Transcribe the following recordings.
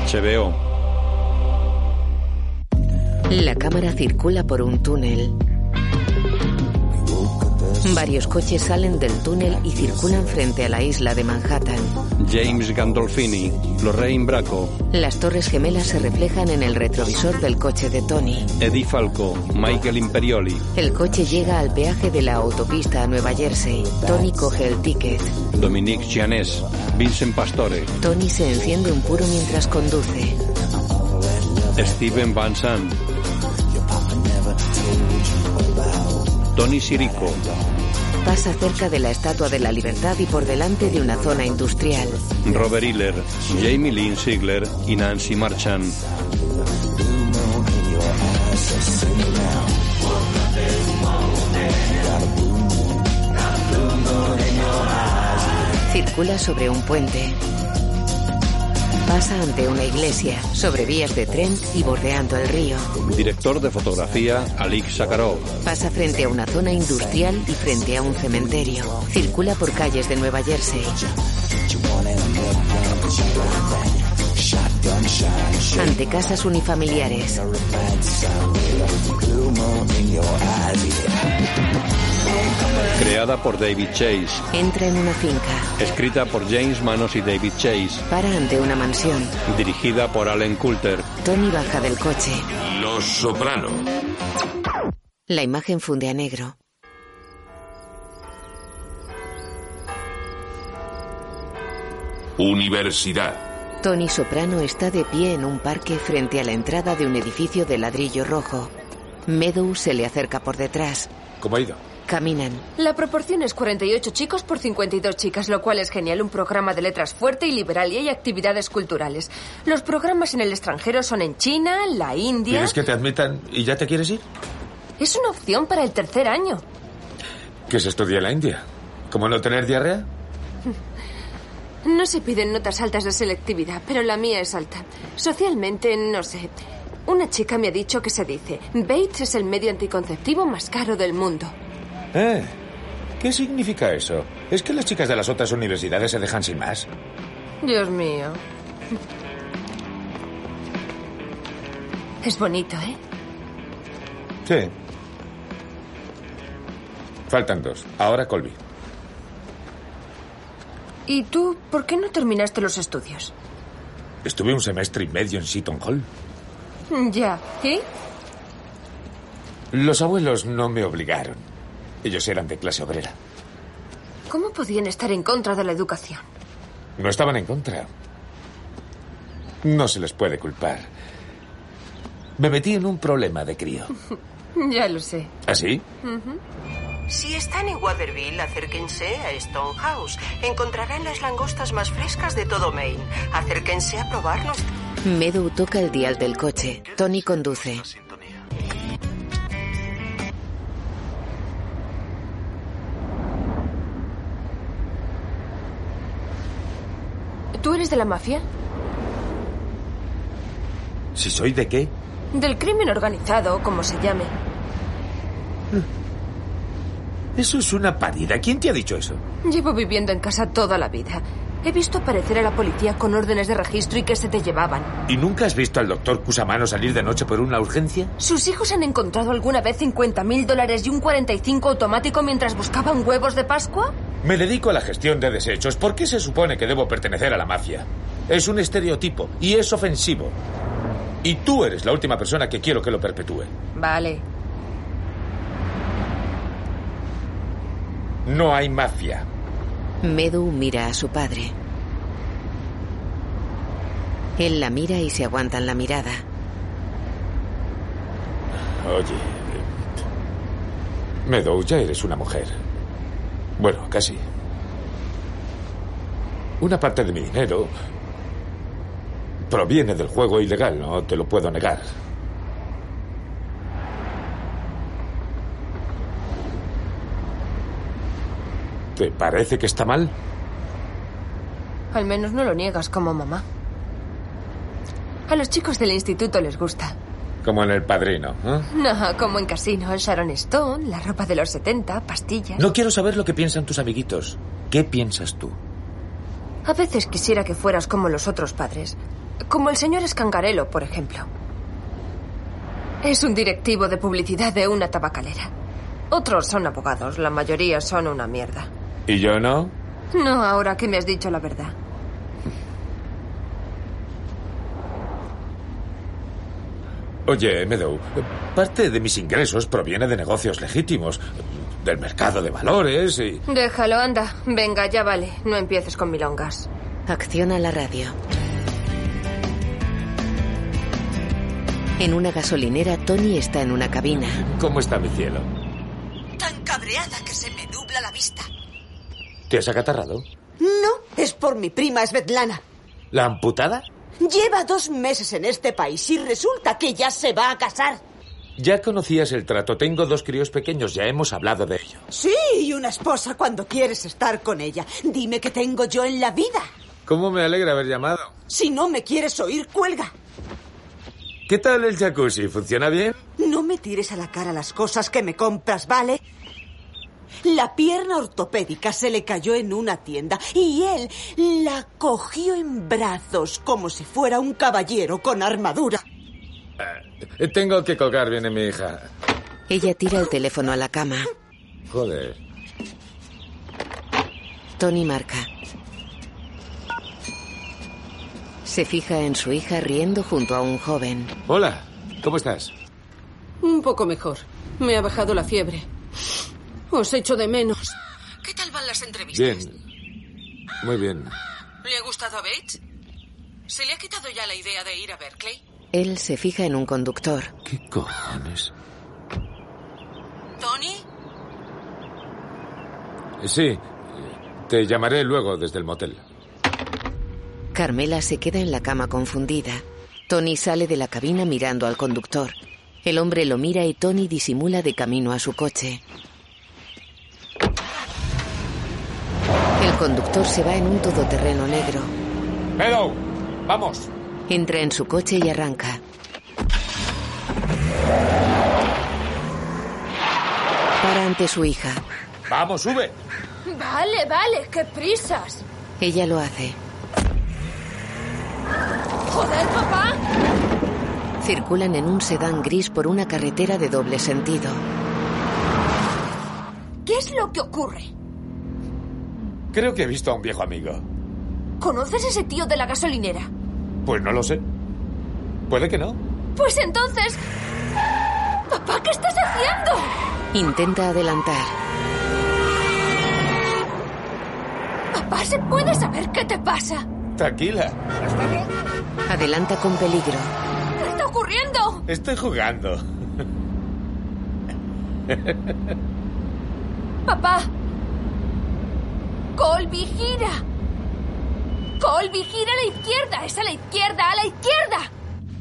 HBO. La cámara circula por un túnel. Varios coches salen del túnel y circulan frente a la isla de Manhattan. James Gandolfini, Lorraine Bracco, Las torres gemelas se reflejan en el retrovisor del coche de Tony. Eddie Falco, Michael Imperioli, El coche llega al peaje de la autopista a Nueva Jersey. Tony coge el ticket. Dominique Chianés, Vincent Pastore, Tony se enciende un puro mientras conduce. Steven Van Sant, Tony Sirico, Pasa cerca de la Estatua de la Libertad y por delante de una zona industrial. Robert Hiller, Jamie Lynn Sigler y Nancy Marchand. Circula sobre un puente. Pasa ante una iglesia, sobre vías de tren y bordeando el río. Director de fotografía, Alik Sakharov. Pasa frente a una zona industrial y frente a un cementerio. Circula por calles de Nueva Jersey. Ante casas unifamiliares. Creada por David Chase. Entra en una finca. Escrita por James Manos y David Chase. Para ante una mansión. Dirigida por Allen Coulter. Tony baja del coche. Los Soprano. La imagen funde a negro. Universidad. Tony Soprano está de pie en un parque frente a la entrada de un edificio de ladrillo rojo. Meadow se le acerca por detrás. ¿Cómo ha ido? Caminan. La proporción es 48 chicos por 52 chicas, lo cual es genial. Un programa de letras fuerte y liberal y hay actividades culturales. Los programas en el extranjero son en China, la India. ¿Quieres que te admitan y ya te quieres ir? Es una opción para el tercer año. ¿Qué se estudia en la India? ¿Cómo no tener diarrea? No se piden notas altas de selectividad, pero la mía es alta. Socialmente, no sé. Una chica me ha dicho que se dice, Bates es el medio anticonceptivo más caro del mundo. ¿Eh? ¿Qué significa eso? ¿Es que las chicas de las otras universidades se dejan sin más? Dios mío. Es bonito, ¿eh? Sí. Faltan dos. Ahora Colby. ¿Y tú por qué no terminaste los estudios? Estuve un semestre y medio en Seton Hall. Ya. ¿Y? Los abuelos no me obligaron. Ellos eran de clase obrera. ¿Cómo podían estar en contra de la educación? No estaban en contra. No se les puede culpar. Me metí en un problema de crío. Ya lo sé. ¿Así? Si están en Waterville, acérquense a Stonehouse. Encontrarán las langostas más frescas de todo Maine. Acérquense a probarnos. Meadow toca el dial del coche. Tony conduce. ¿Tú eres de la mafia? ¿Si soy de qué? Del crimen organizado, como se llame. Eso es una parida. ¿Quién te ha dicho eso? Llevo viviendo en casa toda la vida. He visto aparecer a la policía con órdenes de registro y que se te llevaban. ¿Y nunca has visto al doctor Cusamano salir de noche por una urgencia? ¿Sus hijos han encontrado alguna vez 50 mil dólares y un 45 automático mientras buscaban huevos de Pascua? Me dedico a la gestión de desechos. ¿Por qué se supone que debo pertenecer a la mafia? Es un estereotipo y es ofensivo. Y tú eres la última persona que quiero que lo perpetúe. Vale. No hay mafia. Meadow mira a su padre. Él la mira y se aguantan la mirada. Oye. Meadow, ya eres una mujer. Bueno, casi. Una parte de mi dinero proviene del juego ilegal, no te lo puedo negar. ¿Te parece que está mal? Al menos no lo niegas como mamá. A los chicos del instituto les gusta. Como en el padrino. ¿eh? No, como en casino, el Sharon Stone, la ropa de los 70, pastillas. No quiero saber lo que piensan tus amiguitos. ¿Qué piensas tú? A veces quisiera que fueras como los otros padres. Como el señor Escangarelo, por ejemplo. Es un directivo de publicidad de una tabacalera. Otros son abogados, la mayoría son una mierda. ¿Y yo no? No, ahora que me has dicho la verdad. Oye, Meadow, parte de mis ingresos proviene de negocios legítimos, del mercado de valores y... Déjalo, anda. Venga, ya vale. No empieces con milongas. Acciona la radio. En una gasolinera, Tony está en una cabina. ¿Cómo está mi cielo? Tan cabreada que se me nubla la vista. ¿Te has acatarrado? No, es por mi prima Svetlana. ¿La amputada? Lleva dos meses en este país y resulta que ya se va a casar. Ya conocías el trato. Tengo dos críos pequeños. Ya hemos hablado de ello. Sí, y una esposa cuando quieres estar con ella. Dime qué tengo yo en la vida. ¿Cómo me alegra haber llamado? Si no me quieres oír, cuelga. ¿Qué tal el jacuzzi? ¿Funciona bien? No me tires a la cara las cosas que me compras, ¿vale? La pierna ortopédica se le cayó en una tienda y él la cogió en brazos como si fuera un caballero con armadura. Eh, tengo que colgar, viene mi hija. Ella tira el teléfono a la cama. Joder. Tony marca. Se fija en su hija riendo junto a un joven. Hola, ¿cómo estás? Un poco mejor. Me ha bajado la fiebre. Os echo de menos. ¿Qué tal van las entrevistas? Bien. Muy bien. ¿Le ha gustado a Bates? ¿Se le ha quitado ya la idea de ir a Berkeley? Él se fija en un conductor. ¿Qué cojones? ¿Tony? Sí. Te llamaré luego desde el motel. Carmela se queda en la cama confundida. Tony sale de la cabina mirando al conductor. El hombre lo mira y Tony disimula de camino a su coche. Conductor se va en un todoterreno negro. Meadow, vamos. Entra en su coche y arranca. Para ante su hija. Vamos, sube. Vale, vale, qué prisas. Ella lo hace. Joder, papá. Circulan en un sedán gris por una carretera de doble sentido. ¿Qué es lo que ocurre? Creo que he visto a un viejo amigo. ¿Conoces ese tío de la gasolinera? Pues no lo sé. Puede que no. Pues entonces... Papá, ¿qué estás haciendo? Intenta adelantar. Papá, ¿se puede saber qué te pasa? Tranquila. Adelanta con peligro. ¿Qué está ocurriendo? Estoy jugando. Papá. Colby, gira. Colby, gira a la izquierda. Es a la izquierda, a la izquierda.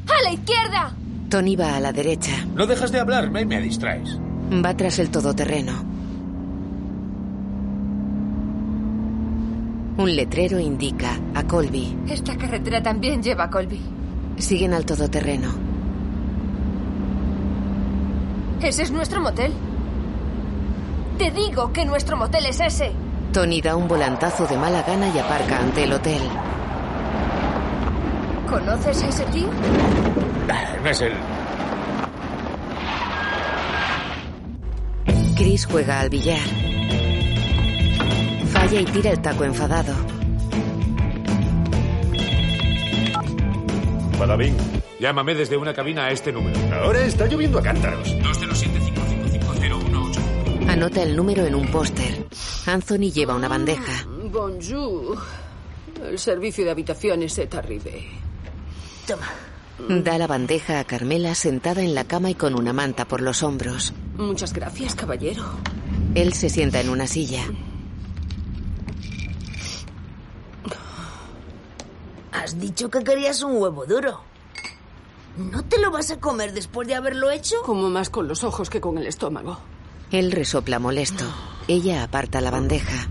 A la izquierda. Tony va a la derecha. No dejas de hablarme y me distraes. Va tras el todoterreno. Un letrero indica a Colby. Esta carretera también lleva a Colby. Siguen al todoterreno. Ese es nuestro motel. Te digo que nuestro motel es ese. Tony da un volantazo de mala gana y aparca ante el hotel. ¿Conoces a ese tío? Ah, No es él. Chris juega al billar. Falla y tira el taco enfadado. Badabing. Llámame desde una cabina a este número. Ahora está lloviendo a cántaros. 207-555-018. Anota el número en un póster. Anthony lleva una bandeja. Bonjour. El servicio de habitaciones es terrible. Toma. Da la bandeja a Carmela sentada en la cama y con una manta por los hombros. Muchas gracias, caballero. Él se sienta en una silla. Has dicho que querías un huevo duro. ¿No te lo vas a comer después de haberlo hecho? Como más con los ojos que con el estómago. Él resopla molesto. Ella aparta la bandeja.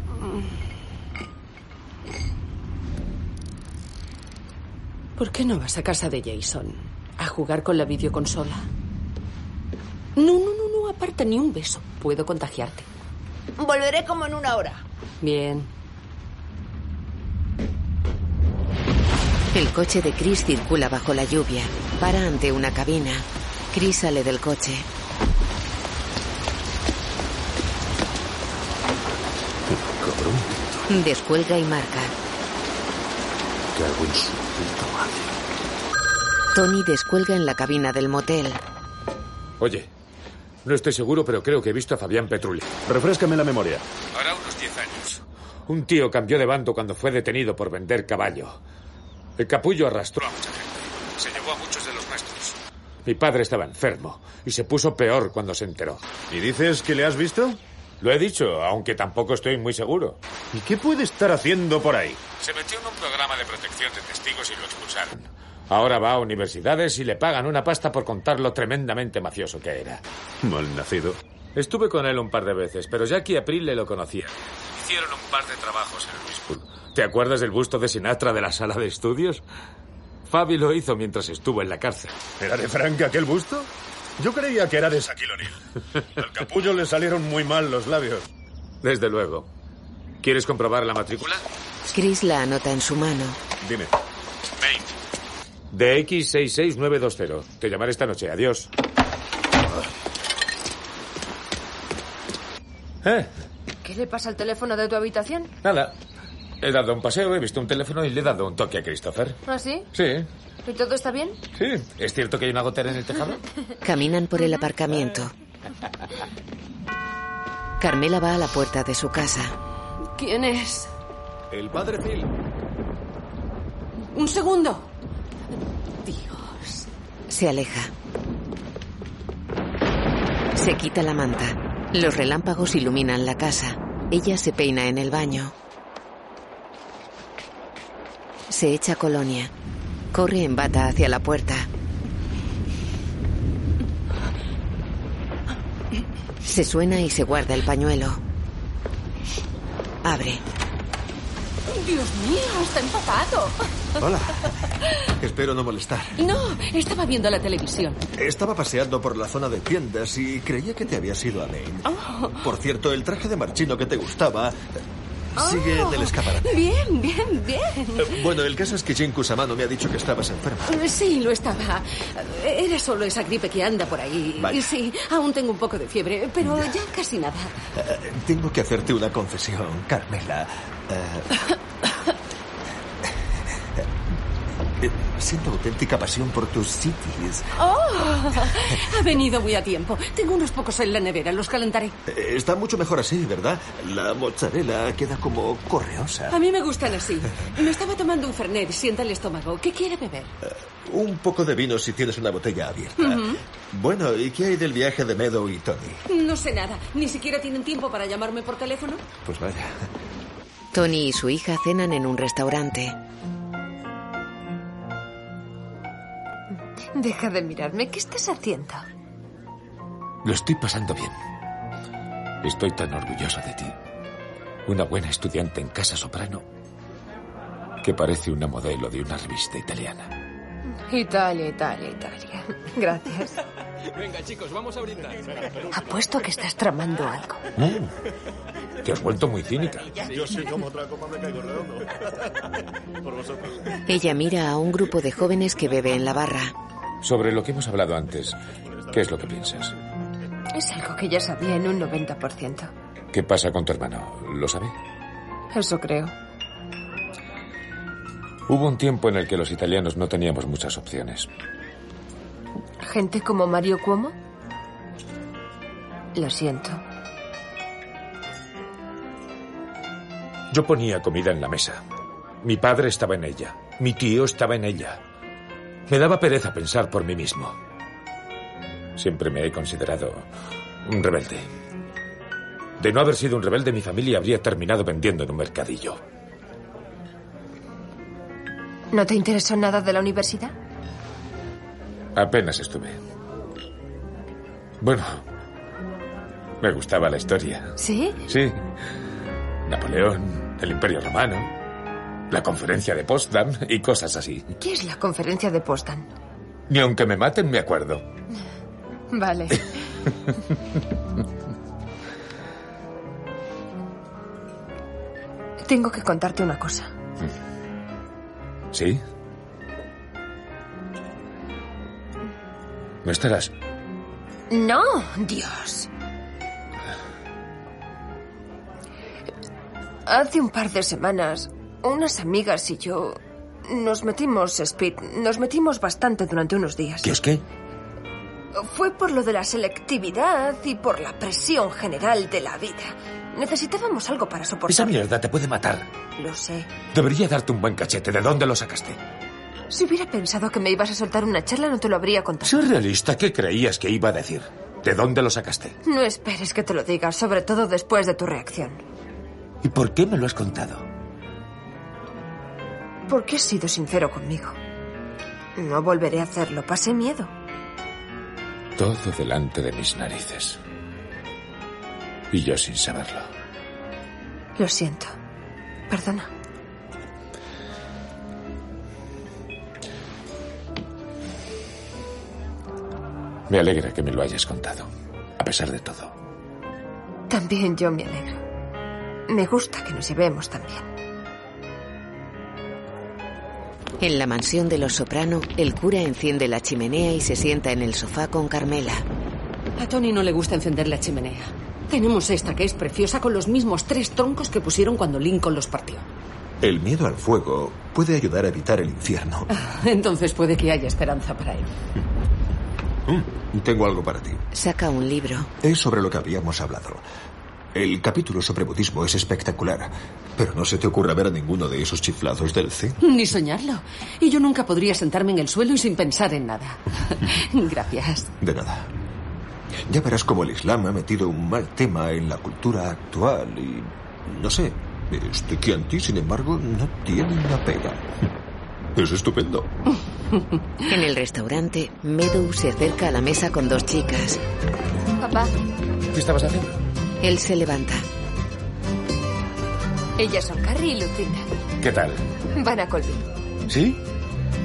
¿Por qué no vas a casa de Jason? A jugar con la videoconsola. No, no, no, no, aparta ni un beso. Puedo contagiarte. Volveré como en una hora. Bien. El coche de Chris circula bajo la lluvia. Para ante una cabina. Chris sale del coche. Descuelga y marca. ¿qué hago en su puta madre? Tony descuelga en la cabina del motel. Oye, no estoy seguro, pero creo que he visto a Fabián Petrulli. Refréscame la memoria. Ahora unos 10 años. Un tío cambió de bando cuando fue detenido por vender caballo. El capullo arrastró a mucha gente. Se llevó a muchos de los nuestros. Mi padre estaba enfermo y se puso peor cuando se enteró. ¿Y dices que le has visto? Lo he dicho, aunque tampoco estoy muy seguro. ¿Y qué puede estar haciendo por ahí? Se metió en un programa de protección de testigos y lo expulsaron. Ahora va a universidades y le pagan una pasta por contar lo tremendamente mafioso que era. Mal nacido. Estuve con él un par de veces, pero Jackie April le lo conocía. Hicieron un par de trabajos en Luis Pool. ¿Te acuerdas del busto de Sinatra de la sala de estudios? Fabi lo hizo mientras estuvo en la cárcel. ¿Era de Frank aquel busto? Yo creía que era de Shaquille O'Neal. Al capullo le salieron muy mal los labios. Desde luego. ¿Quieres comprobar la matrícula? Chris la anota en su mano. Dime. De X66920. Te llamaré esta noche. Adiós. ¿Eh? ¿Qué le pasa al teléfono de tu habitación? Nada. He dado un paseo, he visto un teléfono y le he dado un toque a Christopher. ¿Ah, sí? Sí, ¿Y todo está bien? sí. ¿Es cierto que hay una gotera en el tejado? Caminan por el aparcamiento. Carmela va a la puerta de su casa. ¿Quién es? El padre Phil. Un segundo. Dios. Se aleja. Se quita la manta. Los relámpagos iluminan la casa. Ella se peina en el baño. Se echa colonia. Corre en bata hacia la puerta. Se suena y se guarda el pañuelo. Abre. Dios mío, está empapado. Hola. Espero no molestar. No, estaba viendo la televisión. Estaba paseando por la zona de tiendas y creía que te habías ido a Maine. Oh. Por cierto, el traje de marchino que te gustaba sigue en el escaparate. Bien, bien, bien. Eh, Bueno, el caso es que Jin Kusamano me ha dicho que estabas enferma. Sí, lo estaba. Era solo esa gripe que anda por ahí. Vaya. Sí, aún tengo un poco de fiebre, pero ya casi nada. Eh, Tengo que hacerte una confesión, Carmela. Eh, eh, Siento auténtica pasión por tus cities. ¡Oh! Ha venido muy a tiempo. Tengo unos pocos en la nevera, los calentaré. Eh, Está mucho mejor así, ¿verdad? La mozzarella queda como correosa. A mí me gustan así. Me estaba tomando un Fernet, sienta el estómago. ¿Qué quiere beber? Un poco de vino si tienes una botella abierta. Bueno, ¿y qué hay del viaje de Meadow y Tony? No sé nada. Ni siquiera tienen tiempo para llamarme por teléfono. Pues vaya. Tony y su hija cenan en un restaurante. Deja de mirarme. ¿Qué estás haciendo? Lo estoy pasando bien. Estoy tan orgulloso de ti. Una buena estudiante en casa soprano que parece una modelo de una revista italiana. Italia, Italia, Italia. Gracias. Venga, chicos, vamos a brindar. Apuesto a que estás tramando algo. Mm. Te has vuelto muy cínica. Yo sí como otra copa me caigo redondo. Por vosotros. Ella mira a un grupo de jóvenes que bebe en la barra. Sobre lo que hemos hablado antes, ¿qué es lo que piensas? Es algo que ya sabía en un 90%. ¿Qué pasa con tu hermano? ¿Lo sabe? Eso creo. Hubo un tiempo en el que los italianos no teníamos muchas opciones. ¿Gente como Mario Cuomo? Lo siento. Yo ponía comida en la mesa. Mi padre estaba en ella. Mi tío estaba en ella. Me daba pereza pensar por mí mismo. Siempre me he considerado un rebelde. De no haber sido un rebelde, mi familia habría terminado vendiendo en un mercadillo. ¿No te interesó nada de la universidad? Apenas estuve. Bueno, me gustaba la historia. ¿Sí? Sí. Napoleón, el Imperio Romano, la conferencia de Potsdam y cosas así. ¿Qué es la conferencia de Potsdam? Ni aunque me maten, me acuerdo. Vale. Tengo que contarte una cosa. ¿Sí? ¿No estarás? No, Dios. Hace un par de semanas unas amigas y yo nos metimos speed, nos metimos bastante durante unos días. ¿Qué es qué? Fue por lo de la selectividad y por la presión general de la vida. Necesitábamos algo para soportar. Esa mierda te puede matar. Lo sé. Debería darte un buen cachete. ¿De dónde lo sacaste? Si hubiera pensado que me ibas a soltar una charla, no te lo habría contado. Sé realista. ¿Qué creías que iba a decir? ¿De dónde lo sacaste? No esperes que te lo diga, sobre todo después de tu reacción. ¿Y por qué me lo has contado? Porque has sido sincero conmigo. No volveré a hacerlo. Pasé miedo. Todo delante de mis narices. Y yo sin saberlo. Lo siento. Perdona. Me alegra que me lo hayas contado, a pesar de todo. También yo me alegro. Me gusta que nos llevemos también. En la mansión de los Soprano, el cura enciende la chimenea y se sienta en el sofá con Carmela. A Tony no le gusta encender la chimenea. Tenemos esta que es preciosa con los mismos tres troncos que pusieron cuando Lincoln los partió. El miedo al fuego puede ayudar a evitar el infierno. Entonces puede que haya esperanza para él. Mm, tengo algo para ti. Saca un libro. Es sobre lo que habíamos hablado. El capítulo sobre budismo es espectacular, pero no se te ocurre ver a ninguno de esos chiflados del zen. Ni soñarlo. Y yo nunca podría sentarme en el suelo y sin pensar en nada. Gracias. De nada. Ya verás cómo el Islam ha metido un mal tema en la cultura actual y... no sé. Este Chianti, sin embargo, no tiene una pega. Es estupendo. En el restaurante, Meadow se acerca a la mesa con dos chicas. Papá, ¿Qué estabas haciendo? Él se levanta. ellas son Carrie y Lucinda. ¿Qué tal? Van a Colby. ¿Sí?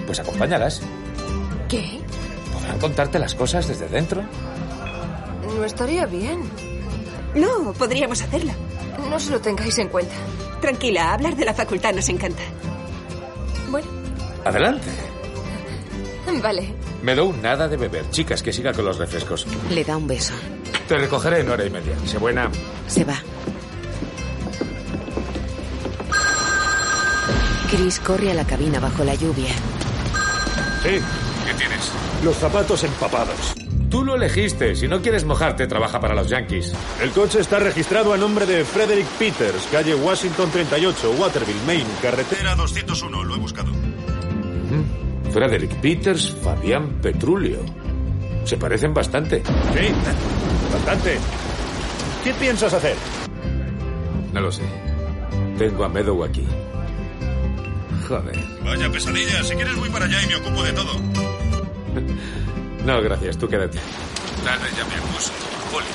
Pues acompáñalas. ¿Qué? ¿Podrán contarte las cosas desde dentro? No estaría bien. No, podríamos hacerlo. No se lo tengáis en cuenta. Tranquila, hablar de la facultad nos encanta. Bueno, Adelante. vale. Me doy nada de beber. Chicas, que siga con los refrescos. Le da un beso. Te recogeré en hora y media. Sé buena. Se va. Chris corre a la cabina bajo la lluvia. Sí, ¿Qué tienes? los zapatos empapados. Tú lo elegiste. Si no quieres mojarte, trabaja para los Yankees. El coche está registrado a nombre de Frederick Peters, calle Washington 38, Waterville, Maine, carretera 201. Lo he buscado. Frederick Peters, Fabián Petrulio. Se parecen bastante. Sí, bastante. ¿Qué piensas hacer? No lo sé. Tengo a Meadow aquí. Joder. Vaya pesadilla. Si quieres voy para allá y me ocupo de todo. No, gracias. Tú quédate. Dale ya me acuso. Poli.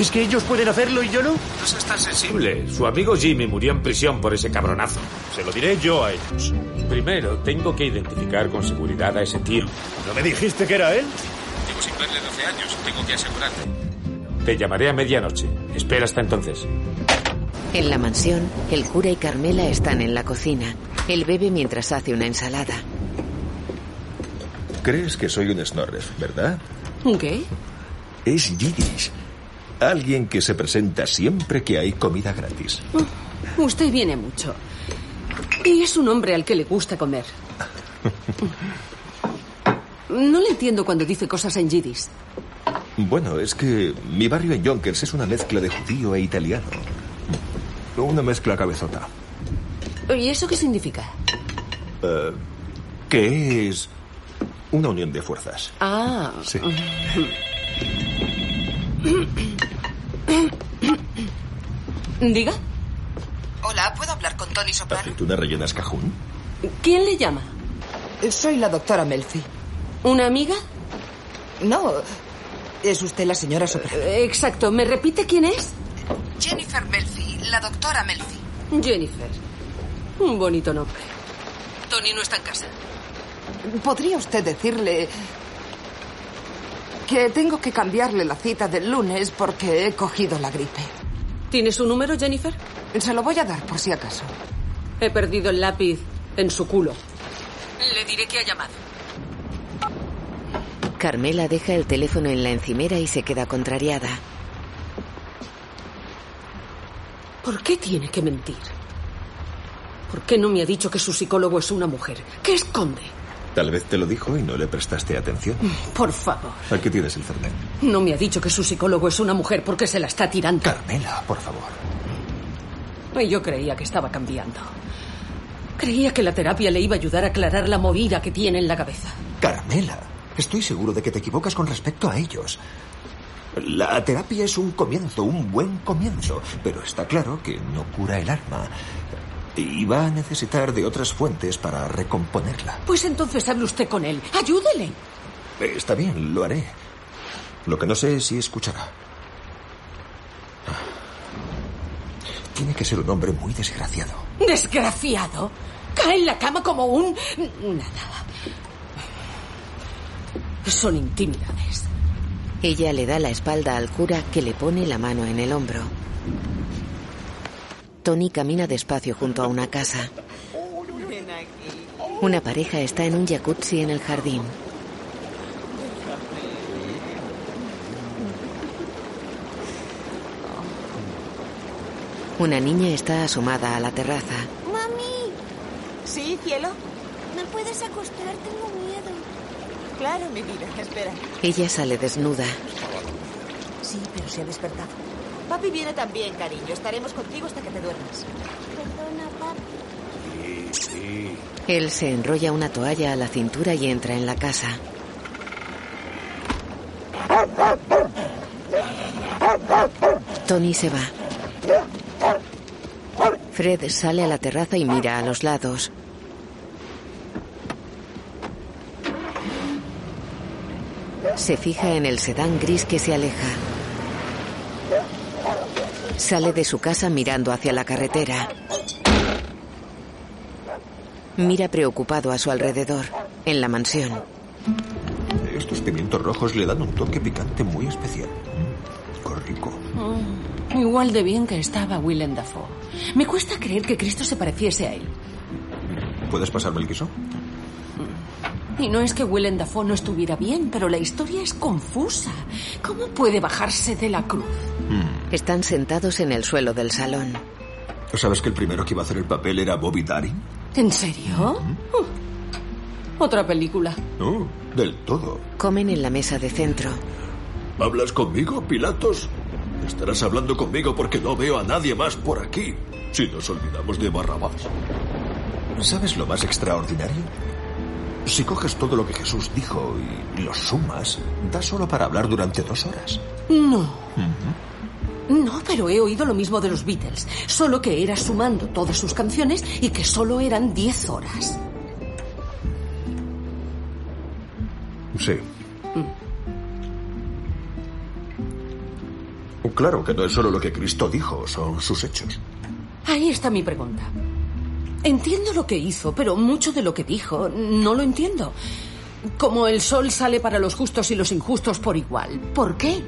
¿Es que ellos pueden hacerlo y yo no? No seas tan sensible. Su amigo Jimmy murió en prisión por ese cabronazo. Se lo diré yo a ellos. Primero, tengo que identificar con seguridad a ese tío. ¿No me dijiste que era él? Llevo sin verle 12 años. Tengo que asegurarte. Te llamaré a medianoche. Espera hasta entonces. En la mansión, el cura y Carmela están en la cocina. Él bebe mientras hace una ensalada. Crees que soy un snorres, ¿verdad? ¿Qué? Es Yiddish. Alguien que se presenta siempre que hay comida gratis. Usted viene mucho. Y es un hombre al que le gusta comer. No le entiendo cuando dice cosas en yiddish. Bueno, es que mi barrio en Yonkers es una mezcla de judío e italiano. Una mezcla cabezota. ¿Y eso qué significa? Eh, que es una unión de fuerzas. Ah. Sí. Diga. Hola, ¿puedo hablar con Tony Soprano? ¿Aceituna rellenas cajún? ¿Quién le llama? Soy la doctora Melfi. ¿Una amiga? No, es usted la señora Soprano. Eh, Exacto. ¿Me repite quién es? Jennifer Melfi, la doctora Melfi. Jennifer. Un bonito nombre. Tony no está en casa. ¿Podría usted decirle que tengo que cambiarle la cita del lunes porque he cogido la gripe? ¿Tiene su número, Jennifer? Se lo voy a dar por si acaso. He perdido el lápiz en su culo. Le diré que ha llamado. Carmela deja el teléfono en la encimera y se queda contrariada. ¿Por qué tiene que mentir? ¿Por qué no me ha dicho que su psicólogo es una mujer? ¿Qué esconde? Tal vez te lo dijo y no le prestaste atención. Por favor. Aquí tienes el Fernet. No me ha dicho que su psicólogo es una mujer porque se la está tirando. Carmela, por favor. Y yo creía que estaba cambiando. Creía que la terapia le iba a ayudar a aclarar la movida que tiene en la cabeza. Carmela, estoy seguro de que te equivocas con respecto a ellos. La terapia es un comienzo, un buen comienzo, pero está claro que no cura el alma. Y va a necesitar de otras fuentes para recomponerla. Pues entonces hable usted con él. Ayúdele. Eh, Está bien, lo haré. Lo que no sé es si escuchará. Tiene que ser un hombre muy desgraciado. Desgraciado. Cae en la cama como un... Nada. Son intimidades. Ella le da la espalda al cura que le pone la mano en el hombro. Tony camina despacio junto a una casa. Una pareja está en un jacuzzi en el jardín. Una niña está asomada a la terraza. ¡Mami! ¿Sí, cielo? ¿Me puedes acostar? Tengo miedo. Claro, mi vida. Espera. Ella sale desnuda. Sí, pero se ha despertado. Papi viene también, cariño. Estaremos contigo hasta que te duermas. Perdona, papi. Sí, sí. Él se enrolla una toalla a la cintura y entra en la casa. Tony se va. Fred sale a la terraza y mira a los lados. Se fija en el sedán gris que se aleja. Sale de su casa mirando hacia la carretera. Mira preocupado a su alrededor, en la mansión. Estos pimientos rojos le dan un toque picante muy especial. Mm, qué rico. Oh, igual de bien que estaba Willem Dafoe. Me cuesta creer que Cristo se pareciese a él. ¿Puedes pasarme el queso? Y no es que Willem Dafoe no estuviera bien, pero la historia es confusa. ¿Cómo puede bajarse de la cruz? Están sentados en el suelo del salón. ¿Sabes que el primero que iba a hacer el papel era Bobby Darin? ¿En serio? Uh, Otra película. No, del todo. Comen en la mesa de centro. ¿Hablas conmigo, Pilatos? Estarás hablando conmigo porque no veo a nadie más por aquí. Si nos olvidamos de Barrabás. ¿Sabes lo más extraordinario? Si coges todo lo que Jesús dijo y lo sumas, da solo para hablar durante dos horas. No. No, pero he oído lo mismo de los Beatles, solo que era sumando todas sus canciones y que solo eran 10 horas. Sí. Claro que no es solo lo que Cristo dijo, son sus hechos. Ahí está mi pregunta. Entiendo lo que hizo, pero mucho de lo que dijo no lo entiendo. Como el sol sale para los justos y los injustos por igual. ¿Por qué?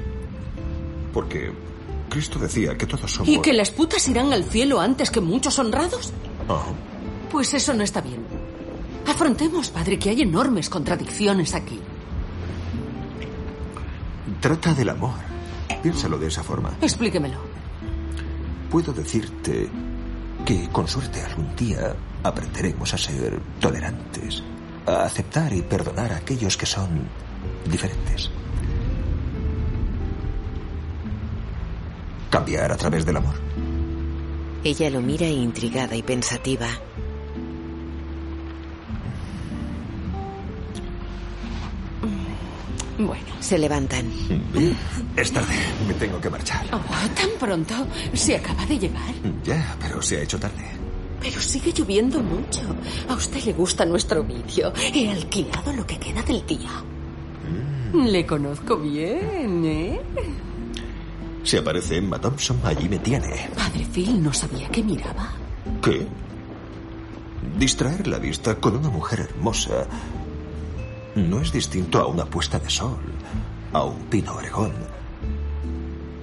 Porque Cristo decía que todos somos... ¿Y que las putas irán al cielo antes que muchos honrados? Ah, Pues eso no está bien. Afrontemos, padre, que hay enormes contradicciones aquí. trata del amor. Piénsalo de esa forma. Explíquemelo. Puedo decirte que con suerte algún día aprenderemos a ser tolerantes, a aceptar y perdonar a aquellos que son diferentes. Cambiar a través del amor. Ella lo mira intrigada y pensativa. Bueno. Se levantan. Bien, es tarde, me tengo que marchar. Oh, tan pronto. Se acaba de llegar. Ya, pero se ha hecho tarde. Pero sigue lloviendo mucho. A usted le gusta nuestro vídeo. He alquilado lo que queda del día. Le conozco bien, ¿eh? Si aparece Emma Thompson, allí me tiene. Padre Phil no sabía que miraba. ¿Qué? Distraer la vista con una mujer hermosa no es distinto a una puesta de sol, a un pino oregón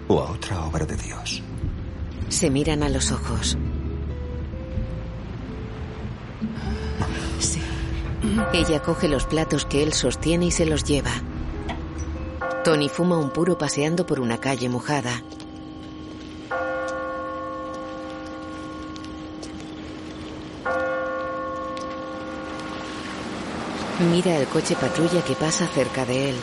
o a otra obra de Dios. Se miran a los ojos. Sí. Ella coge los platos que él sostiene y se los lleva. Tony fuma un puro paseando por una calle mojada. Mira el coche patrulla que pasa cerca de él.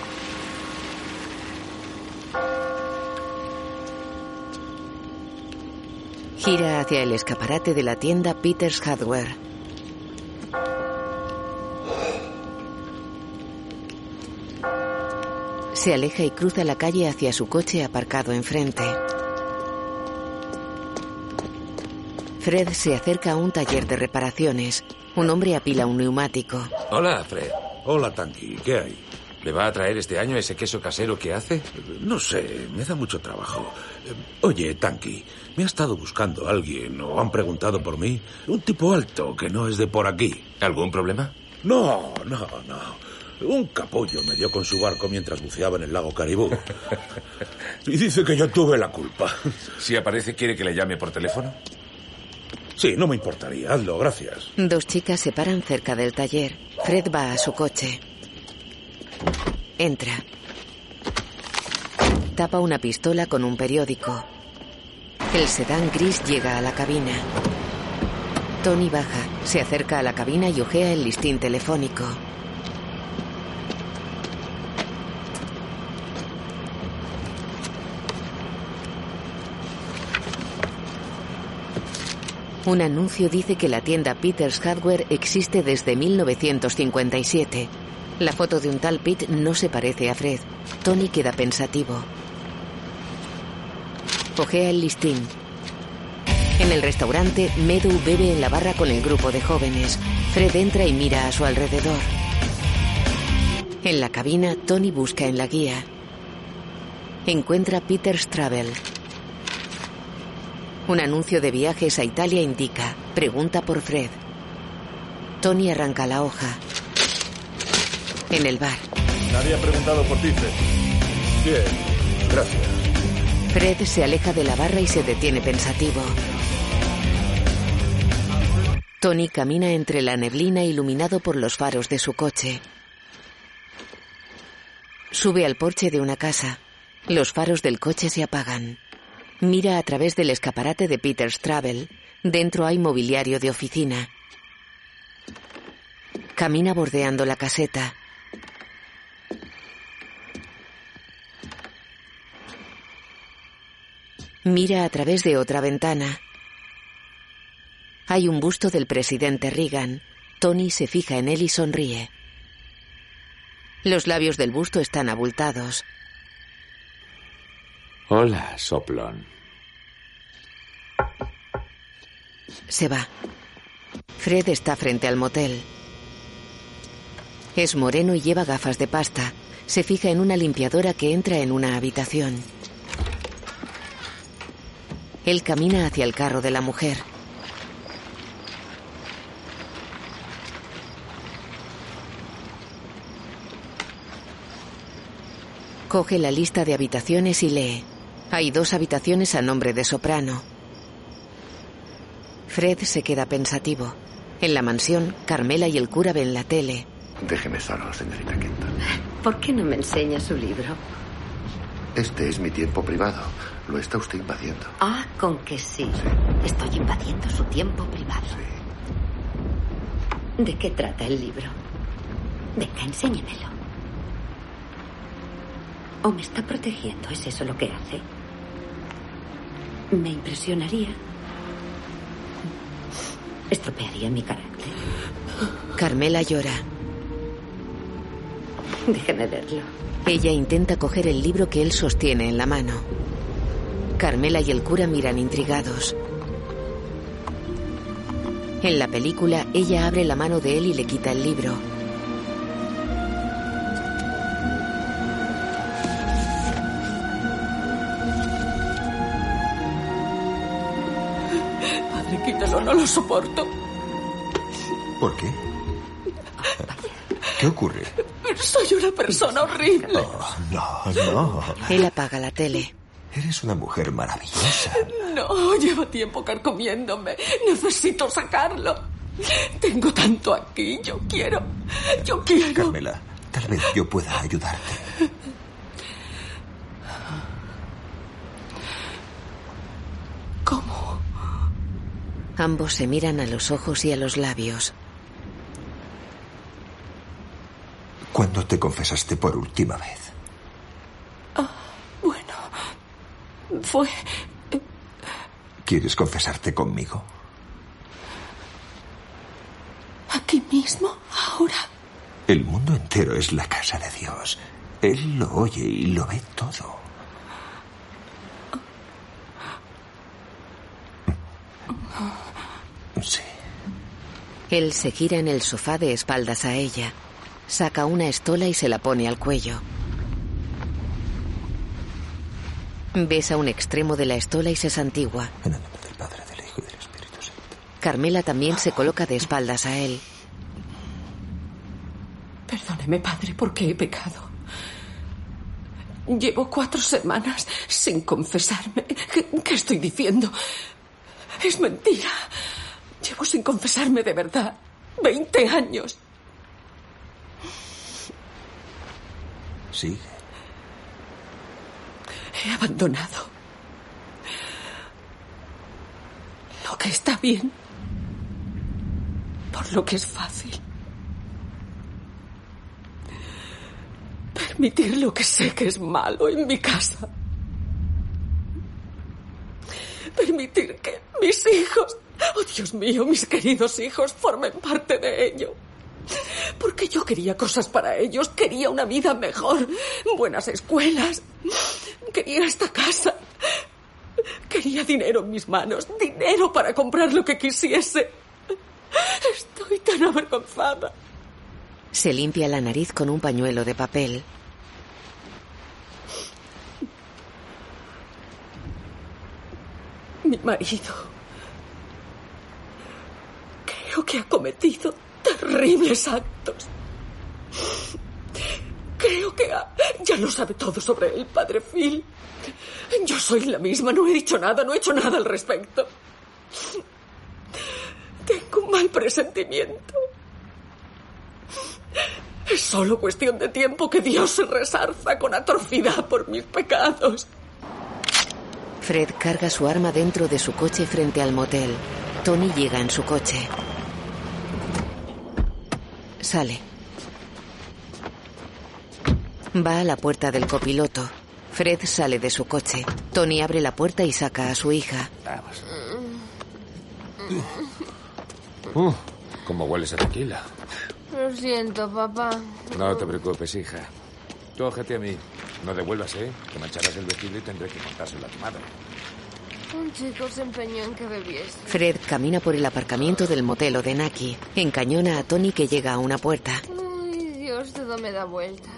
Gira hacia el escaparate de la tienda Peter's Hardware. Se aleja y cruza la calle hacia su coche aparcado enfrente. Fred se acerca a un taller de reparaciones. Un hombre apila un neumático. Hola, Fred. Hola, Tanky. ¿Qué hay? ¿Le va a traer este año ese queso casero que hace? No sé, me da mucho trabajo. Eh, Oye, Tanky, me ha estado buscando alguien o han preguntado por mí. Un tipo alto que no es de por aquí. ¿Algún problema? No, no, no. Un capullo me dio con su barco mientras buceaba en el lago Caribú. Y dice que yo tuve la culpa. Si aparece, ¿quiere que le llame por teléfono? Sí, no me importaría. Hazlo, gracias. Dos chicas se paran cerca del taller. Fred va a su coche. Entra. Tapa una pistola con un periódico. El sedán gris llega a la cabina. Tony baja, se acerca a la cabina y ojea el listín telefónico. Un anuncio dice que la tienda Peter's Hardware existe desde 1957. La foto de un tal Pete no se parece a Fred. Tony queda pensativo. Ojea el listín. En el restaurante, Meadow bebe en la barra con el grupo de jóvenes. Fred entra y mira a su alrededor. En la cabina, Tony busca en la guía. Encuentra Peter's Travel. Un anuncio de viajes a Italia indica, pregunta por Fred. Tony arranca la hoja. En el bar, Nadie ha preguntado por ti, Fred. Bien, gracias. Fred se aleja de la barra y se detiene pensativo. Tony camina entre la neblina iluminado por los faros de su coche. Sube al porche de una casa. Los faros del coche se apagan. Mira a través del escaparate de Peter's Travel. Dentro hay mobiliario de oficina. Camina bordeando la caseta. Mira a través de otra ventana. Hay un busto del presidente Reagan. Tony se fija en él y sonríe. Los labios del busto están abultados. Hola, soplón. Se va. Fred está frente al motel. Es moreno y lleva gafas de pasta. Se fija en una limpiadora que entra en una habitación. Él camina hacia el carro de la mujer. Coge la lista de habitaciones y lee. Hay dos habitaciones a nombre de Soprano. Fred se queda pensativo. En la mansión, Carmela y el cura ven la tele. Déjeme solo, señorita Kenton. ¿Por qué no me enseña su libro? Este es mi tiempo privado. Lo está usted invadiendo. Ah, con que sí. Estoy invadiendo su tiempo privado. ¿De qué trata el libro? Venga, enséñemelo. ¿O me está protegiendo? ¿Es eso lo que hace? Me impresionaría. Estropearía mi carácter. Carmela llora. Déjeme verlo. Ella intenta coger el libro que él sostiene en la mano. Carmela y el cura miran intrigados. En la película, ella abre la mano de él y le quita el libro. Lo soporto. ¿Por qué? ¿Qué ocurre? Soy una persona horrible. Oh, no, no. Él apaga la tele. Eres una mujer maravillosa. No, lleva tiempo carcomiéndome. Necesito sacarlo. Tengo tanto aquí. Yo quiero. Yo quiero. Carmela, tal vez yo pueda ayudarte. Ambos se miran a los ojos y a los labios. ¿Cuándo te confesaste por última vez? Bueno, fue... ¿Quieres confesarte conmigo? ¿Aquí mismo? ¿Ahora? El mundo entero es la casa de Dios. Él lo oye y lo ve todo. Sí. Él se gira en el sofá de espaldas a ella. Saca una estola y se la pone al cuello. Besa un extremo de la estola y se santigua. En el nombre del Padre, del Hijo y del Espíritu Santo. Carmela también se coloca de espaldas a él. Perdóneme, padre, porque he pecado. Llevo cuatro semanas sin confesarme. ¿Qué, qué estoy diciendo? Es mentira. Llevo sin confesarme de verdad. Veinte años. Sigue. He abandonado. Lo que está bien. Por lo que es fácil. Permitir lo que sé que es malo en mi casa. Permitir que mis hijos, oh Dios mío, mis queridos hijos, formen parte de ello. Porque yo quería cosas para ellos, quería una vida mejor, buenas escuelas, quería esta casa, quería dinero en mis manos, dinero para comprar lo que quisiese. Estoy tan avergonzada. Se limpia la nariz con un pañuelo de papel. Mi marido. Creo que ha cometido terribles actos. Creo que ha- ya lo sabe todo sobre el padre Phil. Yo soy la misma, no he dicho nada, no he hecho nada al respecto. Tengo un mal presentimiento. Es solo cuestión de tiempo que Dios se resarza con atrocidad por mis pecados. Fred carga su arma dentro de su coche frente al motel. Tony llega en su coche. Sale. Va a la puerta del copiloto. Fred sale de su coche. Tony abre la puerta y saca a su hija. Uh, ¿Cómo hueles a tequila? Lo siento, papá. No te preocupes, hija. Tú ójate a mí. No devuelvas, ¿eh? Te mancharás el vestido y tendré que contárselo a tu madre. Un chico se empeñó en que bebiese. Fred camina por el aparcamiento del motel Odenaki. Encañona a Tony que llega a una puerta. Ay, Dios, todo me da vueltas.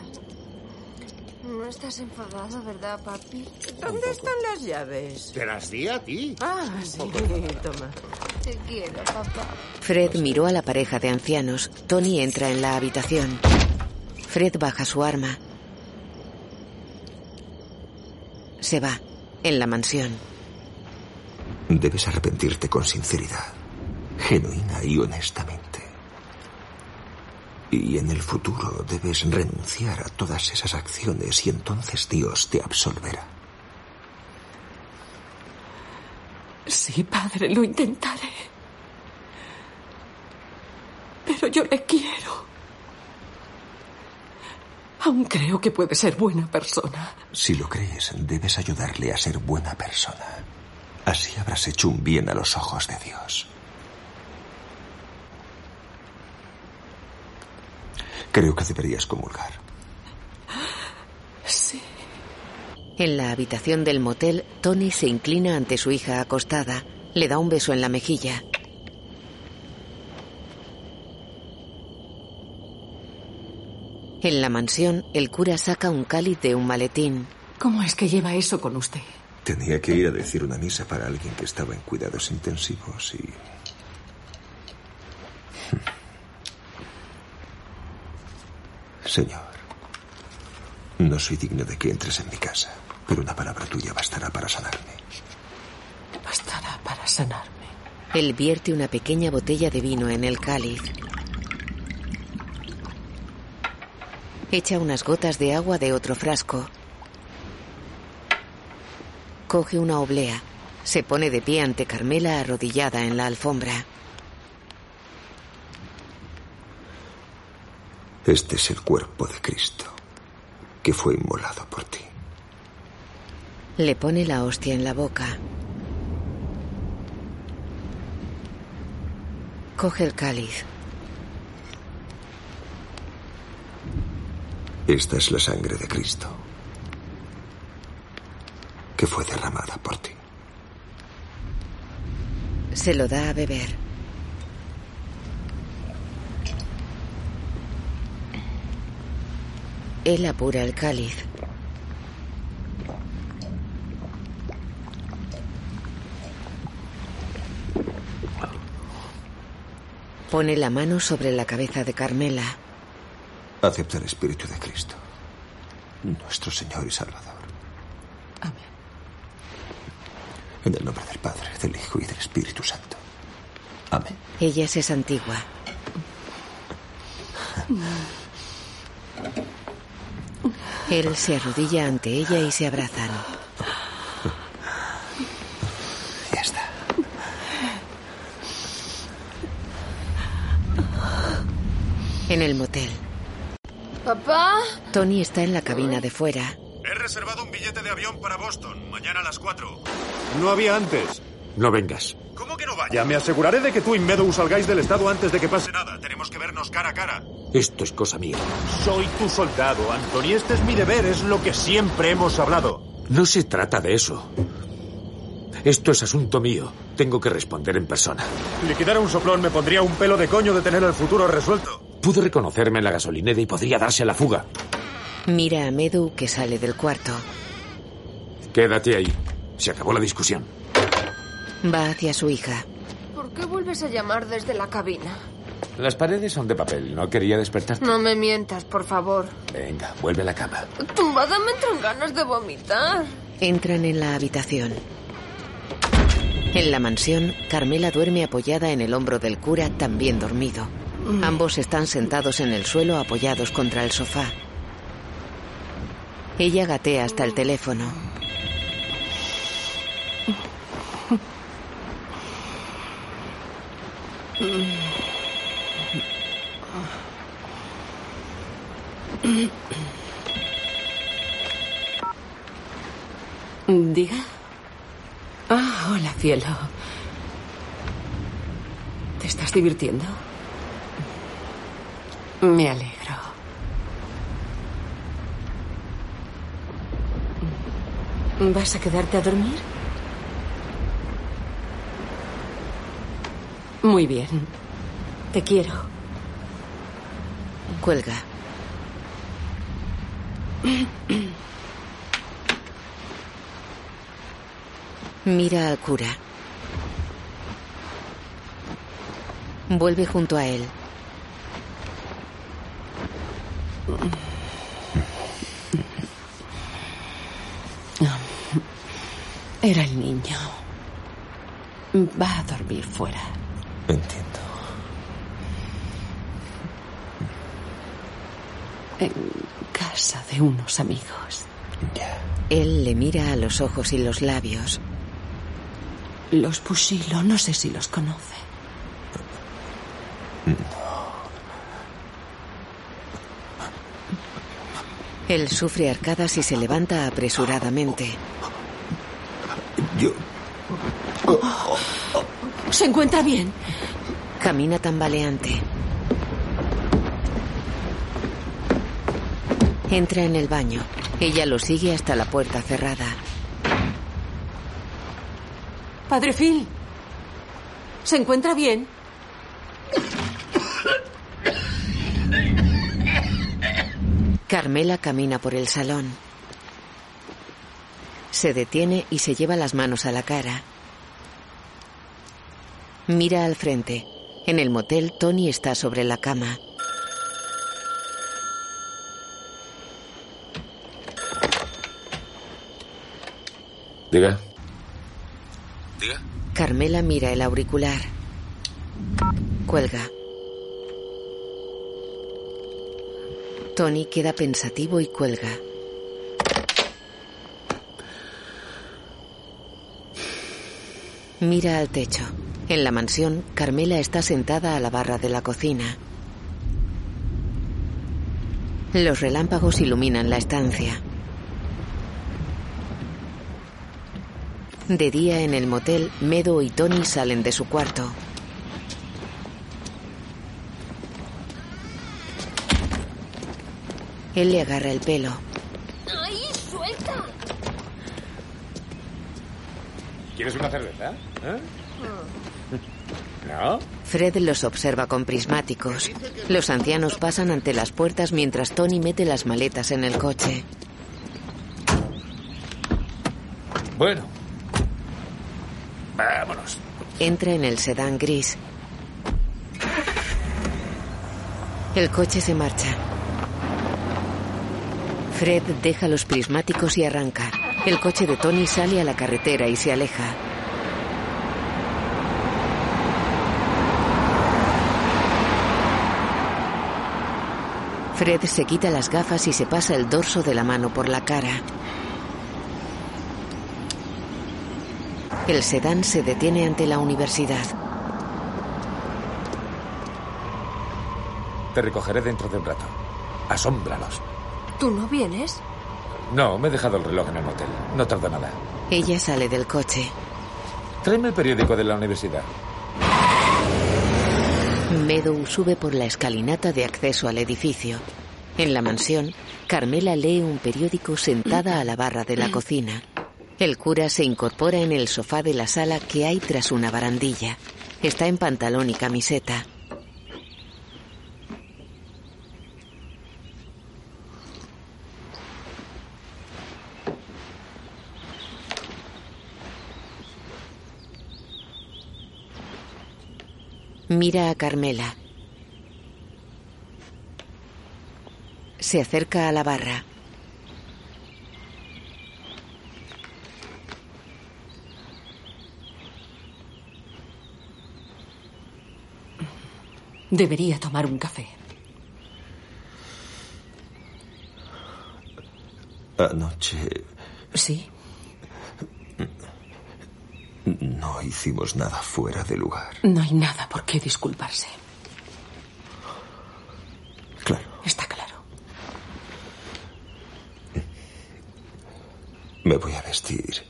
No estás enfadado, ¿verdad, papi? ¿Dónde están las llaves? Te las di a ti. Ah, sí, toma. Te quiero, papá. Fred miró a la pareja de ancianos. Tony entra en la habitación. Fred baja su arma. Se va. En la mansión. Debes arrepentirte con sinceridad, genuina y honestamente. Y en el futuro debes renunciar a todas esas acciones y entonces Dios te absolverá. Sí, padre, lo intentaré. Pero yo le quiero. Aún creo que puede ser buena persona. Si lo crees, debes ayudarle a ser buena persona. Así habrás hecho un bien a los ojos de Dios. Creo que deberías comulgar. Sí. En la habitación del motel, Tony se inclina ante su hija acostada. Le da un beso en la mejilla. En la mansión, el cura saca un cáliz de un maletín. ¿Cómo es que lleva eso con usted? Tenía que ir a decir una misa para alguien que estaba en cuidados intensivos y... Señor, no soy digno de que entres en mi casa, pero una palabra tuya bastará para sanarme. Bastará para sanarme. Él vierte una pequeña botella de vino en el cáliz. Echa unas gotas de agua de otro frasco. Coge una oblea. Se pone de pie ante Carmela arrodillada en la alfombra. Este es el cuerpo de Cristo, que fue inmolado por ti. Le pone la hostia en la boca. Coge el cáliz. Esta es la sangre de Cristo, que fue derramada por ti. Se lo da a beber. Él apura el cáliz. Pone la mano sobre la cabeza de Carmela. Acepta el Espíritu de Cristo, nuestro Señor y Salvador. Amén. En el nombre del Padre, del Hijo y del Espíritu Santo. Amén. Ella se santigua. Él se arrodilla ante ella y se abrazan. Ya está. En el motel, Papá. Tony está en la cabina de fuera. He reservado un billete de avión para Boston, mañana a las 4. No había antes. No vengas. ¿Cómo que no vaya? Ya me aseguraré de que tú y Meadow salgáis del estado antes de que pase nada. Tenemos que vernos cara a cara. Esto es cosa mía. Soy tu soldado, Anthony. Este es mi deber, es lo que siempre hemos hablado. No se trata de eso. Esto es asunto mío. Tengo que responder en persona. Liquidar a un soplón me pondría un pelo de coño de tener el futuro resuelto. Pudo reconocerme en la gasolinera y podría darse a la fuga. Mira a Medu que sale del cuarto. Quédate ahí. Se acabó la discusión. Va hacia su hija. ¿Por qué vuelves a llamar desde la cabina? Las paredes son de papel. No quería despertarte. No me mientas, por favor. Venga, vuelve a la cama. Tumbada me entran ganas de vomitar. Entran en la habitación. En la mansión, Carmela duerme apoyada en el hombro del cura, también dormido. Ambos están sentados en el suelo apoyados contra el sofá. Ella gatea hasta el teléfono. Diga. Ah, hola, cielo. ¿Te estás divirtiendo? Me alegro. ¿Vas a quedarte a dormir? Muy bien. Te quiero. Cuelga. Mira al cura. Vuelve junto a él. Era el niño. Va a dormir fuera. Entiendo. En casa de unos amigos. Él le mira a los ojos y los labios. Los Pusilo, no sé si los conoce. Él sufre arcadas y se levanta apresuradamente. ¿Se encuentra bien? Camina tambaleante. Entra en el baño. Ella lo sigue hasta la puerta cerrada. Padre Phil. ¿Se encuentra bien? Carmela camina por el salón. Se detiene y se lleva las manos a la cara. Mira al frente. En el motel, Tony está sobre la cama. Diga. Diga. Carmela mira el auricular. Cuelga. Tony queda pensativo y cuelga. Mira al techo. En la mansión, Carmela está sentada a la barra de la cocina. Los relámpagos iluminan la estancia. De día en el motel, Medo y Tony salen de su cuarto. Él le agarra el pelo. ¡Ay, suelta! ¿Quieres una cerveza? ¿Eh? ¿No? Fred los observa con prismáticos. Los ancianos pasan ante las puertas mientras Tony mete las maletas en el coche. Bueno. Vámonos. Entra en el sedán gris. El coche se marcha. Fred deja los prismáticos y arranca. El coche de Tony sale a la carretera y se aleja. Fred se quita las gafas y se pasa el dorso de la mano por la cara. El sedán se detiene ante la universidad. Te recogeré dentro de un rato. Asómbralos. ¿Tú no vienes? No, me he dejado el reloj en el motel. No tarda nada. Ella sale del coche. Tráeme el periódico de la universidad. Meadow sube por la escalinata de acceso al edificio. En la mansión, Carmela lee un periódico sentada a la barra de la cocina. El cura se incorpora en el sofá de la sala que hay tras una barandilla. Está en pantalón y camiseta. Mira a Carmela. Se acerca a la barra. Debería tomar un café. Anoche Sí. No hicimos nada fuera de lugar. No hay nada por qué disculparse. Claro. Está claro. Me voy a vestir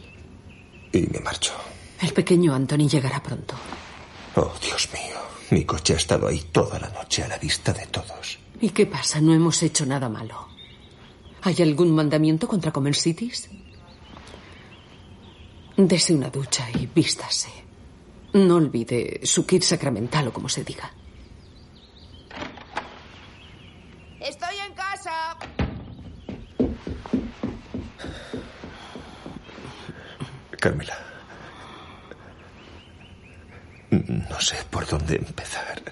y me marcho. El pequeño Anthony llegará pronto. Oh, Dios mío. Mi coche ha estado ahí toda la noche a la vista de todos. ¿Y qué pasa? No hemos hecho nada malo. ¿Hay algún mandamiento contra comer cities? Dese una ducha y vístase. No olvide su kit sacramental o como se diga. Estoy en casa. Carmela. No sé por dónde empezar.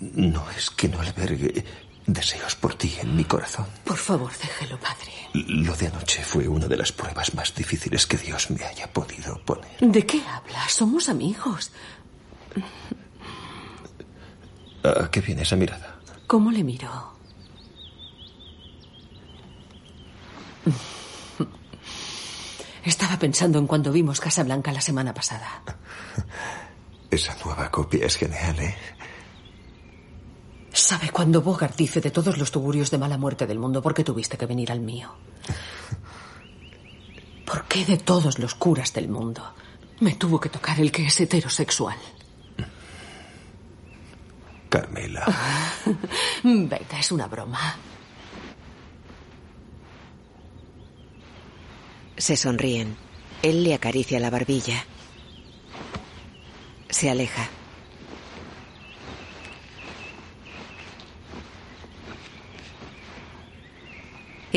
No es que no albergue deseos por ti en mi corazón. Por favor, déjelo, padre. Lo de anoche fue una de las pruebas más difíciles que Dios me haya podido poner. ¿De qué hablas? Somos amigos. ¿A qué viene esa mirada? ¿Cómo le miro? Estaba pensando en cuando vimos Casa Blanca la semana pasada. Esa nueva copia es genial, ¿eh? ¿Sabe cuando Bogart dice de todos los tugurios de mala muerte del mundo, por qué tuviste que venir al mío? ¿Por qué de todos los curas del mundo me tuvo que tocar el que es heterosexual? Carmela. Venga, es una broma. Se sonríen. Él le acaricia la barbilla. Se aleja.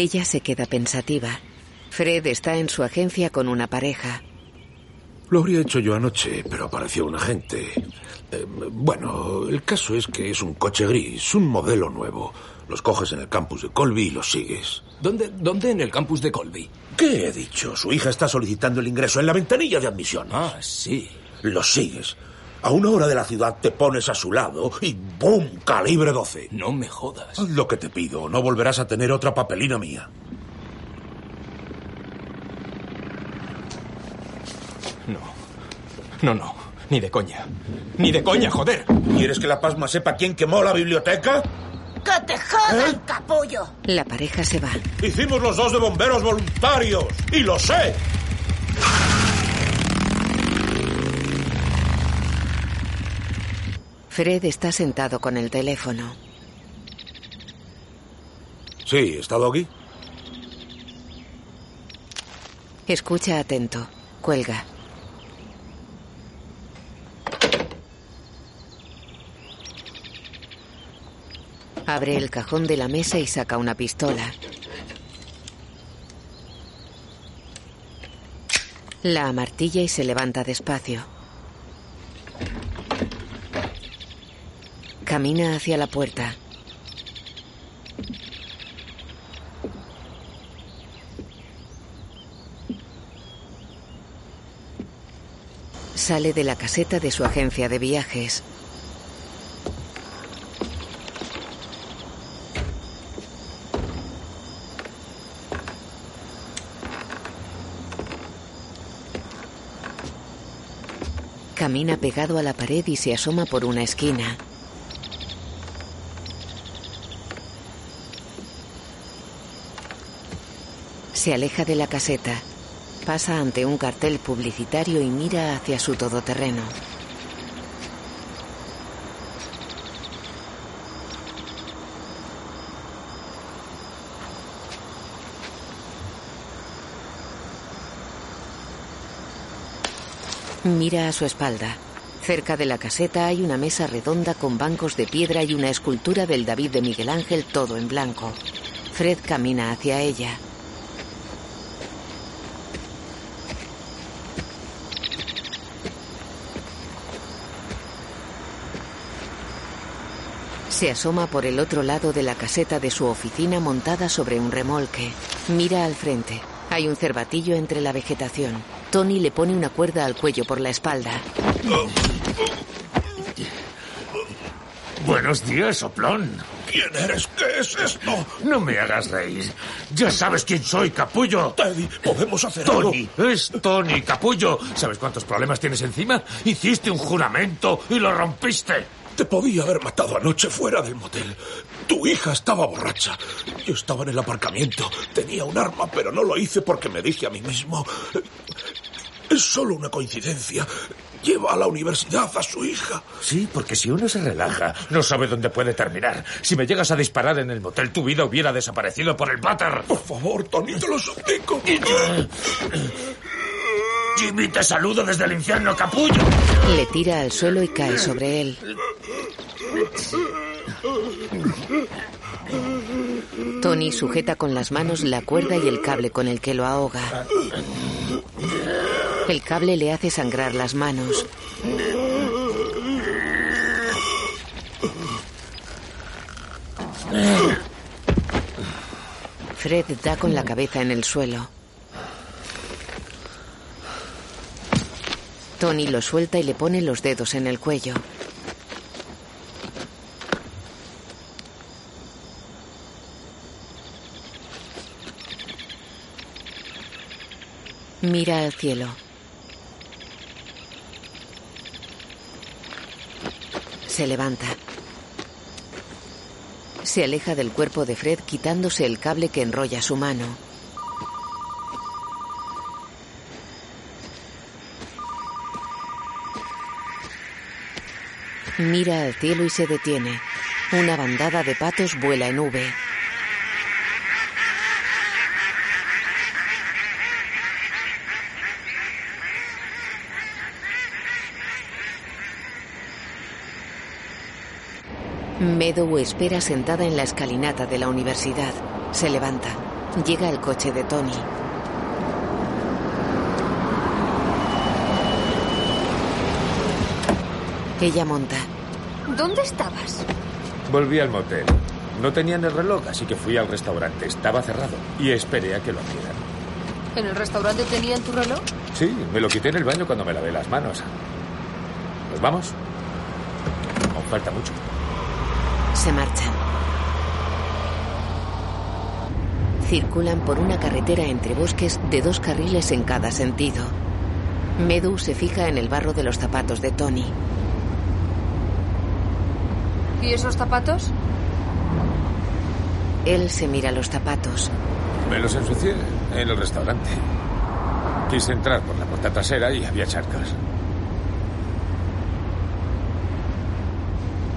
Ella se queda pensativa. Fred está en su agencia con una pareja. Lo habría hecho yo anoche, pero apareció un agente. Eh, bueno, el caso es que es un coche gris, un modelo nuevo. Los coges en el campus de Colby y los sigues. ¿Dónde, ¿Dónde en el campus de Colby? ¿Qué he dicho? Su hija está solicitando el ingreso en la ventanilla de admisión. Ah, sí. Los sigues. A una hora de la ciudad te pones a su lado y ¡boom! Calibre 12. No me jodas. Haz lo que te pido. No volverás a tener otra papelina mía. No. No, no. Ni de coña. Ni de coña, joder. ¿Quieres que la pasma sepa quién quemó la biblioteca? ¡Que te jodan, ¿Eh? capullo! La pareja se va. Hicimos los dos de bomberos voluntarios. Y lo sé. Fred está sentado con el teléfono. Sí, ¿está Doggy? Escucha atento. Cuelga. Abre el cajón de la mesa y saca una pistola. La amartilla y se levanta despacio. Camina hacia la puerta. Sale de la caseta de su agencia de viajes. Camina pegado a la pared y se asoma por una esquina. Se aleja de la caseta. Pasa ante un cartel publicitario y mira hacia su todoterreno. Mira a su espalda. Cerca de la caseta hay una mesa redonda con bancos de piedra y una escultura del David de Miguel Ángel todo en blanco. Fred camina hacia ella. Se asoma por el otro lado de la caseta de su oficina montada sobre un remolque. Mira al frente. Hay un cervatillo entre la vegetación. Tony le pone una cuerda al cuello por la espalda. Buenos días, soplón. ¿Quién eres? ¿Qué es esto? No me hagas reír. Ya sabes quién soy, capullo. Teddy, podemos hacer Tony, es Tony, capullo. ¿Sabes cuántos problemas tienes encima? Hiciste un juramento y lo rompiste. Te podía haber matado anoche fuera del motel. Tu hija estaba borracha. Yo estaba en el aparcamiento. Tenía un arma, pero no lo hice porque me dije a mí mismo... Es solo una coincidencia. Lleva a la universidad a su hija. Sí, porque si uno se relaja, no sabe dónde puede terminar. Si me llegas a disparar en el motel, tu vida hubiera desaparecido por el váter. Por favor, Tony, te lo suplico. Jimmy, te saludo desde el infierno, capullo. Le tira al suelo y cae sobre él. Tony sujeta con las manos la cuerda y el cable con el que lo ahoga. El cable le hace sangrar las manos. Fred da con la cabeza en el suelo. Tony lo suelta y le pone los dedos en el cuello. Mira al cielo. Se levanta. Se aleja del cuerpo de Fred quitándose el cable que enrolla su mano. Mira al cielo y se detiene. Una bandada de patos vuela en V. Meadow espera sentada en la escalinata de la universidad. Se levanta. Llega el coche de Tony. Ella monta. ¿Dónde estabas? Volví al motel. No tenían el reloj, así que fui al restaurante. Estaba cerrado y esperé a que lo abrieran. ¿En el restaurante tenían tu reloj? Sí, me lo quité en el baño cuando me lavé las manos. ¿Nos vamos? Aún falta mucho. Se marchan. Circulan por una carretera entre bosques de dos carriles en cada sentido. Medu se fija en el barro de los zapatos de Tony. ¿Y esos zapatos? Él se mira los zapatos. Me los ensucié en el restaurante. Quise entrar por la puerta trasera y había charcos.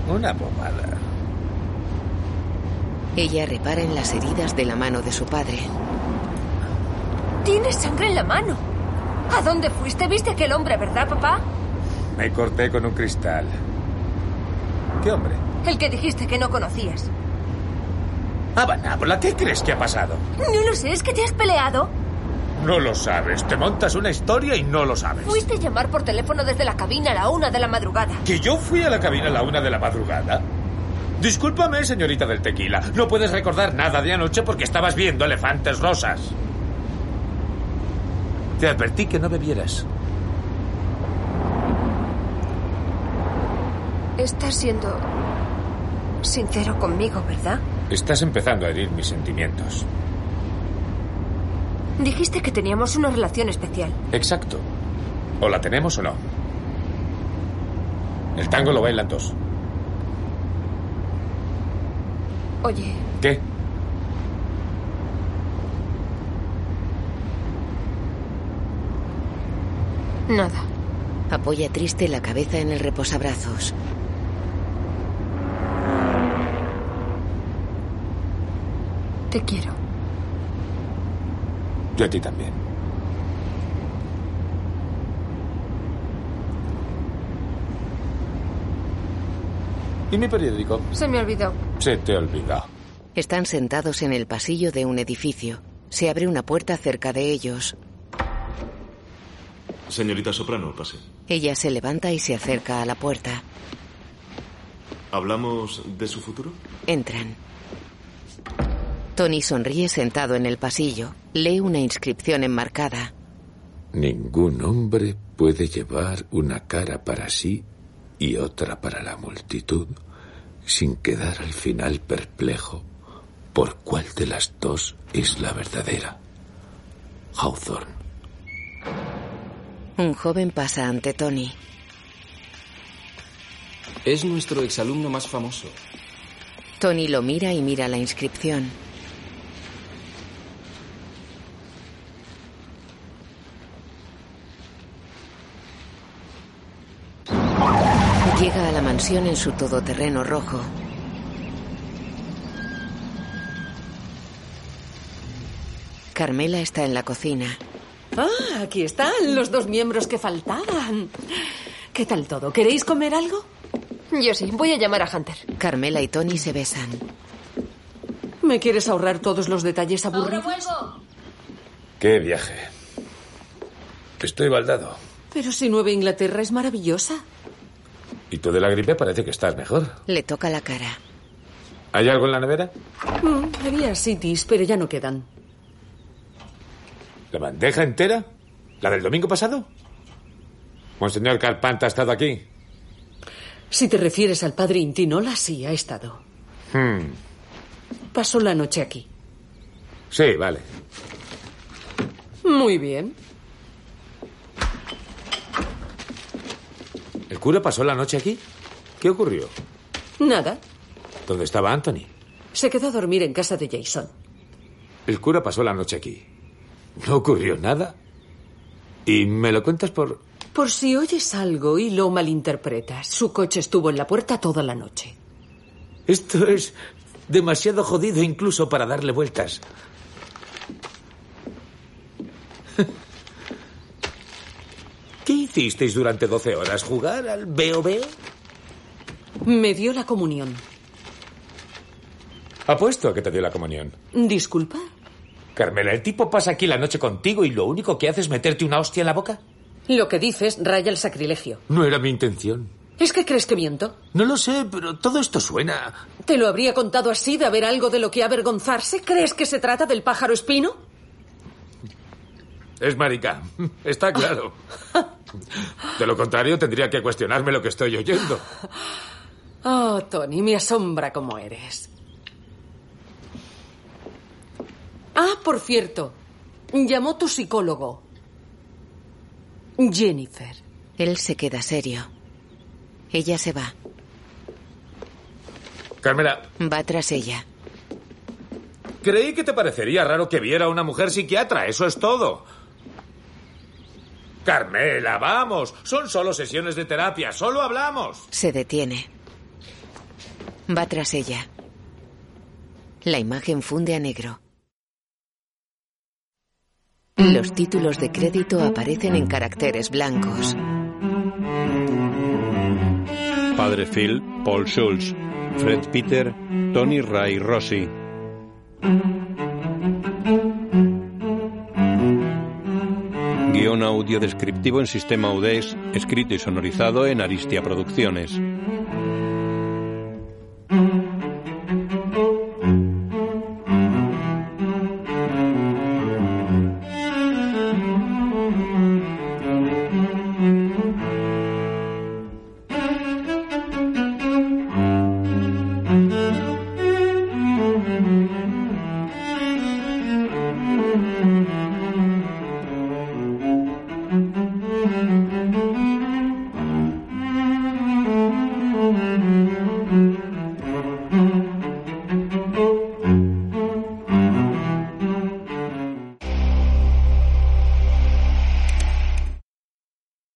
Una bobada. Ella repara en las heridas de la mano de su padre. Tienes sangre en la mano. ¿A dónde fuiste? ¿Viste aquel hombre, verdad, papá? Me corté con un cristal. ¿Qué hombre? El que dijiste que no conocías. Abanábola, ¿qué crees que ha pasado? No lo sé, ¿es que te has peleado? No lo sabes. Te montas una historia y no lo sabes. Fuiste a llamar por teléfono desde la cabina a la una de la madrugada. ¿Que yo fui a la cabina a la una de la madrugada? Discúlpame, señorita del tequila. No puedes recordar nada de anoche porque estabas viendo elefantes rosas. Te advertí que no bebieras. Estás siendo sincero conmigo, ¿verdad? Estás empezando a herir mis sentimientos. Dijiste que teníamos una relación especial. Exacto. O la tenemos o no. El tango lo bailan dos. Oye, ¿Qué? nada. Apoya triste la cabeza en el reposabrazos. Te quiero. Yo a ti también. ¿Y mi periódico? Se me olvidó. Se te olvida. Están sentados en el pasillo de un edificio. Se abre una puerta cerca de ellos. Señorita Soprano, pase. Ella se levanta y se acerca a la puerta. ¿Hablamos de su futuro? Entran. Tony sonríe sentado en el pasillo. Lee una inscripción enmarcada. Ningún hombre puede llevar una cara para sí y otra para la multitud sin quedar al final perplejo por cuál de las dos es la verdadera. Hawthorne. Un joven pasa ante Tony. Es nuestro exalumno más famoso. Tony lo mira y mira la inscripción. Llega a la mansión en su todoterreno rojo. Carmela está en la cocina. Ah, aquí están los dos miembros que faltaban. ¿Qué tal todo? ¿Queréis comer algo? Yo sí, voy a llamar a Hunter. Carmela y Tony se besan. ¿Me quieres ahorrar todos los detalles aburridos? Qué viaje. Estoy baldado. Pero si Nueva Inglaterra es maravillosa. Y tú de la gripe parece que estás mejor. Le toca la cara. ¿Hay algo en la nevera? Mm, había cities, pero ya no quedan. ¿La bandeja entera? ¿La del domingo pasado? Monseñor Carpanta ha estado aquí. Si te refieres al padre Intinola, sí, ha estado. Hmm. Pasó la noche aquí. Sí, vale. Muy bien. ¿El cura pasó la noche aquí? ¿Qué ocurrió? Nada. ¿Dónde estaba Anthony? Se quedó a dormir en casa de Jason. El cura pasó la noche aquí. ¿No ocurrió nada? ¿Y me lo cuentas por...? Por si oyes algo y lo malinterpretas, su coche estuvo en la puerta toda la noche. Esto es demasiado jodido incluso para darle vueltas. ¿Qué hicisteis durante 12 horas? ¿Jugar al B.O.B.? Me dio la comunión. Apuesto a que te dio la comunión. ¿Disculpa? Carmela, ¿el tipo pasa aquí la noche contigo y lo único que hace es meterte una hostia en la boca? Lo que dices raya el sacrilegio. No era mi intención. ¿Es que crees que miento? No lo sé, pero todo esto suena. ¿Te lo habría contado así de haber algo de lo que avergonzarse? ¿Crees que se trata del pájaro espino? Es marica. Está claro. De lo contrario, tendría que cuestionarme lo que estoy oyendo. Oh, Tony, me asombra cómo eres. Ah, por cierto, llamó tu psicólogo. Jennifer. Él se queda serio. Ella se va. Carmela, Va tras ella. creí que te parecería raro que viera a una mujer psiquiatra, eso es todo. Carmela, vamos. Son solo sesiones de terapia, solo hablamos. Se detiene. Va tras ella. La imagen funde a negro. Los títulos de crédito aparecen en caracteres blancos. Padre Phil, Paul Schulz. Fred Peter, Tony Ray Rossi. Guión audio descriptivo en sistema UDES, escrito y sonorizado en Aristia Producciones.